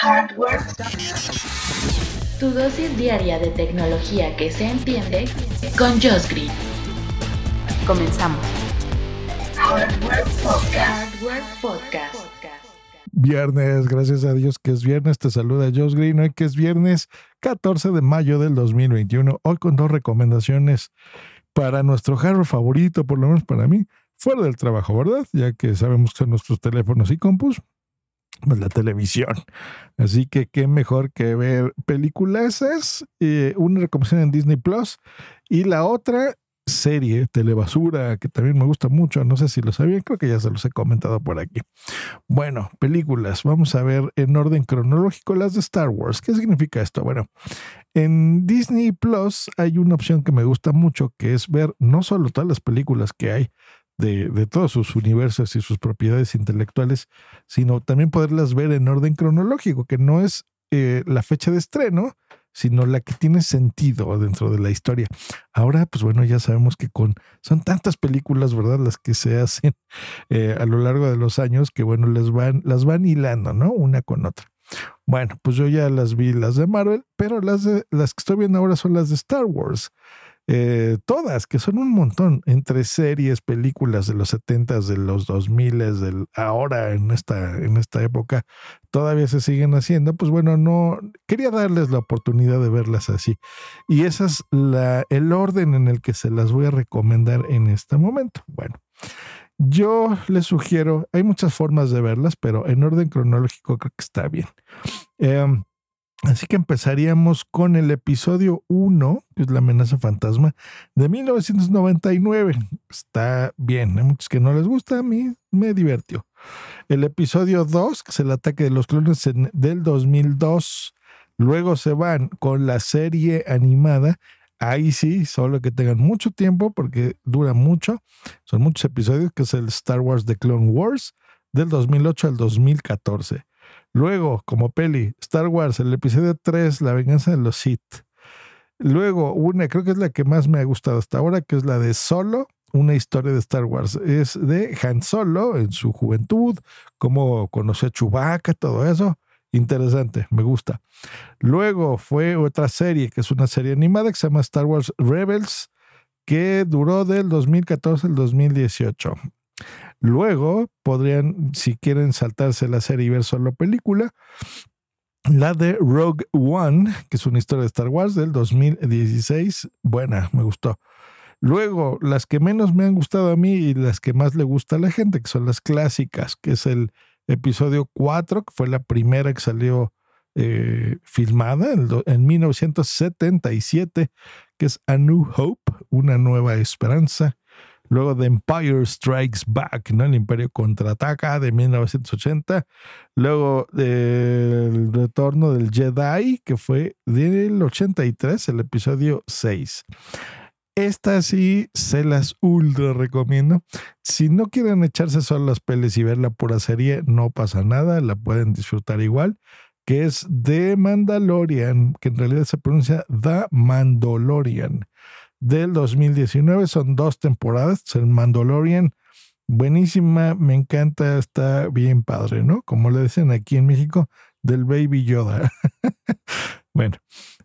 Hardware. Tu dosis diaria de tecnología que se entiende con Josh Green. Comenzamos. Hardware Podcast. Hardware Podcast. Viernes, gracias a Dios que es viernes. Te saluda Josh Green. Hoy que es viernes 14 de mayo del 2021. Hoy con dos recomendaciones para nuestro hardware favorito, por lo menos para mí, fuera del trabajo, ¿verdad? Ya que sabemos que son nuestros teléfonos y compus, la televisión. Así que qué mejor que ver películas, eh, una recomendación en Disney Plus y la otra serie Telebasura que también me gusta mucho, no sé si lo sabían, creo que ya se los he comentado por aquí. Bueno, películas, vamos a ver en orden cronológico las de Star Wars. ¿Qué significa esto? Bueno, en Disney Plus hay una opción que me gusta mucho, que es ver no solo todas las películas que hay de, de todos sus universos y sus propiedades intelectuales, sino también poderlas ver en orden cronológico, que no es eh, la fecha de estreno, sino la que tiene sentido dentro de la historia. Ahora, pues bueno, ya sabemos que con son tantas películas, ¿verdad? Las que se hacen eh, a lo largo de los años que bueno, les van, las van hilando, ¿no? Una con otra. Bueno, pues yo ya las vi las de Marvel, pero las las que estoy viendo ahora son las de Star Wars. Eh, todas, que son un montón, entre series, películas de los 70 de los 2000 del ahora en esta, en esta época, todavía se siguen haciendo, pues bueno, no quería darles la oportunidad de verlas así. Y ese es la, el orden en el que se las voy a recomendar en este momento. Bueno, yo les sugiero, hay muchas formas de verlas, pero en orden cronológico creo que está bien. Eh, Así que empezaríamos con el episodio 1, que es la amenaza fantasma, de 1999. Está bien, hay muchos que no les gusta, a mí me divirtió. El episodio 2, que es el ataque de los clones del 2002. Luego se van con la serie animada. Ahí sí, solo que tengan mucho tiempo porque dura mucho. Son muchos episodios, que es el Star Wars The Clone Wars del 2008 al 2014. Luego, como peli, Star Wars, el episodio 3, La venganza de los Sith. Luego, una, creo que es la que más me ha gustado hasta ahora, que es la de Solo, una historia de Star Wars. Es de Han Solo en su juventud, cómo conoció a Chewbacca, todo eso. Interesante, me gusta. Luego fue otra serie, que es una serie animada que se llama Star Wars Rebels, que duró del 2014 al 2018. Luego podrían, si quieren saltarse la serie y ver solo película, la de Rogue One, que es una historia de Star Wars del 2016. Buena, me gustó. Luego, las que menos me han gustado a mí y las que más le gusta a la gente, que son las clásicas, que es el episodio 4, que fue la primera que salió eh, filmada en, en 1977, que es A New Hope, una nueva esperanza. Luego de Empire Strikes Back, ¿no? El Imperio contraataca de 1980. Luego del retorno del Jedi, que fue del 83, el episodio 6. Esta sí se las ultra recomiendo. Si no quieren echarse solo las peles y ver la pura serie, no pasa nada, la pueden disfrutar igual. Que es The Mandalorian, que en realidad se pronuncia The Mandalorian del 2019. Son dos temporadas. El Mandalorian, buenísima, me encanta, está bien padre, ¿no? Como le dicen aquí en México, del Baby Yoda. bueno,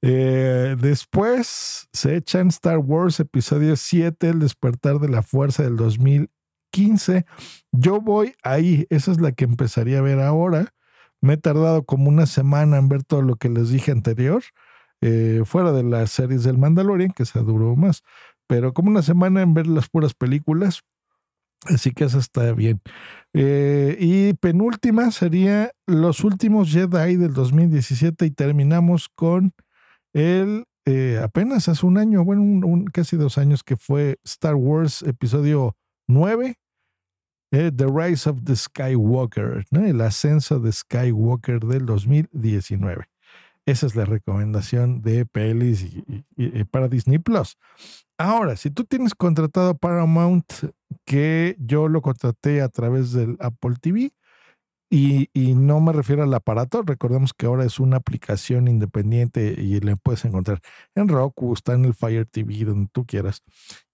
eh, después se echan Star Wars episodio 7, El despertar de la fuerza del 2015. Yo voy ahí, esa es la que empezaría a ver ahora. Me he tardado como una semana en ver todo lo que les dije anterior. Eh, fuera de las series del Mandalorian, que se duró más, pero como una semana en ver las puras películas, así que eso está bien. Eh, y penúltima sería Los últimos Jedi del 2017 y terminamos con el, eh, apenas hace un año, bueno, casi dos años que fue Star Wars episodio 9, eh, The Rise of the Skywalker, ¿no? el ascenso de Skywalker del 2019. Esa es la recomendación de pelis y, para Disney Plus. Ahora, si tú tienes contratado Paramount, que yo lo contraté a través del Apple TV, y, y, no me refiero al aparato, recordemos que ahora es una aplicación independiente y la puedes encontrar en Roku, está en el Fire TV, donde tú quieras.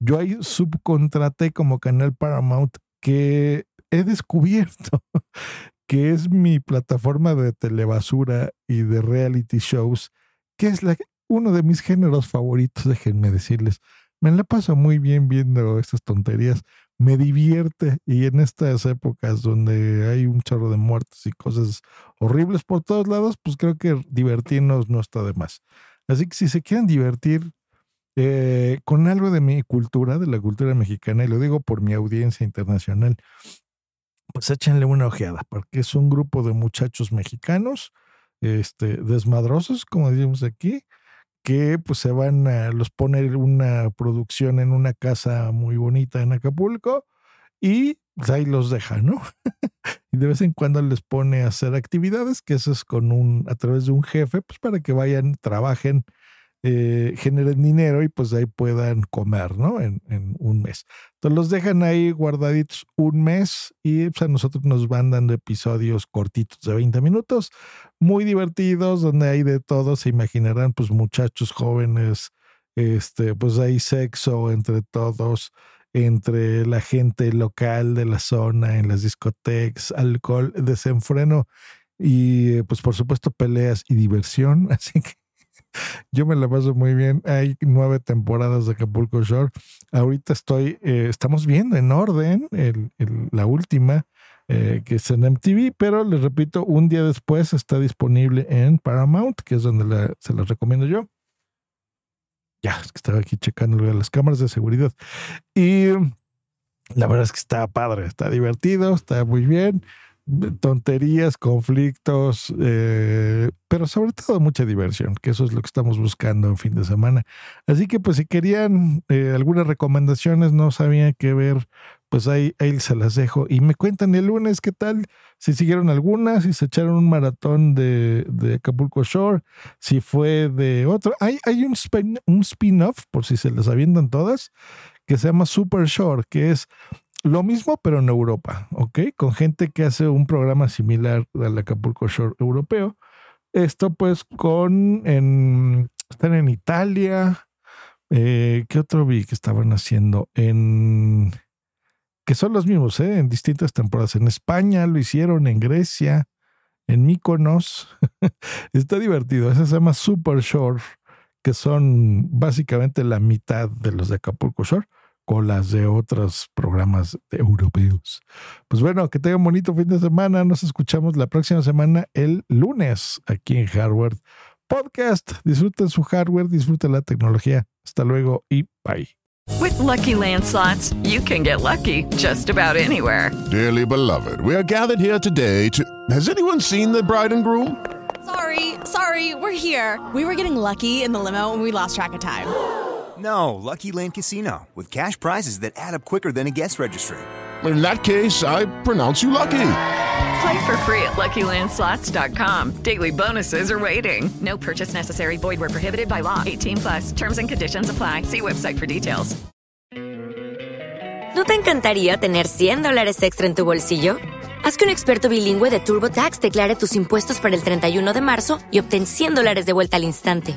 Yo ahí subcontraté como canal Paramount que he descubierto que es mi plataforma de telebasura y de reality shows, que es uno de mis géneros favoritos, déjenme decirles. Me la paso muy bien viendo estas tonterías, me divierte y en estas épocas donde hay un chorro de muertes y cosas horribles por todos lados, pues creo que divertirnos no está de más. Así que si se quieren divertir eh, con algo de mi cultura, de la cultura mexicana, y lo digo por mi audiencia internacional, pues échenle una ojeada, porque es un grupo de muchachos mexicanos, este, desmadrosos, como decimos aquí, que pues se van a, los poner una producción en una casa muy bonita en Acapulco y pues, ahí los deja, ¿no? y de vez en cuando les pone a hacer actividades, que eso es con un, a través de un jefe, pues para que vayan, trabajen eh, generen dinero y pues ahí puedan comer, ¿no? En, un mes. Entonces los dejan ahí guardaditos un mes y pues a nosotros nos van dando episodios cortitos de 20 minutos, muy divertidos, donde hay de todo, se imaginarán pues muchachos jóvenes, este, pues hay sexo entre todos, entre la gente local de la zona, en las discotecas, alcohol, desenfreno y pues por supuesto peleas y diversión, así que yo me la paso muy bien. Hay nueve temporadas de Acapulco Shore. Ahorita estoy, eh, estamos viendo en orden el, la última, eh, que es en MTV, pero les repito, un día después está disponible en Paramount, que es donde se las recomiendo yo. Ya, es que estaba aquí checando las cámaras de seguridad. Y la verdad es que está padre, está divertido, está muy bien tonterías, conflictos, eh, pero sobre todo mucha diversión, que eso es lo que estamos buscando en fin de semana. Así que pues si querían eh, algunas recomendaciones, no sabían qué ver, pues ahí, ahí se las dejo. Y me cuentan el lunes qué tal, si siguieron algunas, si se echaron un maratón de, de Acapulco Shore, si fue de otro. Hay, hay un, un spin-off, por si se las avientan todas, que se llama Super Shore, que es lo mismo, pero en Europa, ¿ok? Con gente que hace un programa similar al Acapulco Shore europeo. Esto pues con, en, están en Italia. Eh, ¿Qué otro vi que estaban haciendo? En, que son los mismos, ¿eh? En distintas temporadas. En España lo hicieron, en Grecia, en Mykonos. Está divertido. Ese se llama Super Shore, que son básicamente la mitad de los de Acapulco Shore con las de otros programas europeos. Pues bueno, que tengan un bonito fin de semana. Nos escuchamos la próxima semana, el lunes, aquí en Hardware Podcast. Disfruten su hardware, disfruten la tecnología. Hasta luego y bye. With lucky landslots, you can get lucky just about anywhere. Dearly beloved, we are gathered here today to. Has anyone seen the bride and groom? Sorry, sorry, we're here. We were getting lucky in the limo and we lost track of time. No, Lucky Land Casino, with cash prizes that add up quicker than a guest registry. In that case, I pronounce you lucky. Play for free at LuckyLandSlots.com. Daily bonuses are waiting. No purchase necessary. Void where prohibited by law. 18 plus. Terms and conditions apply. See website for details. ¿No te encantaría tener 100 dólares extra en tu bolsillo? Haz que un experto bilingüe de TurboTax declare tus impuestos para el 31 de marzo y obtén 100 dólares de vuelta al instante.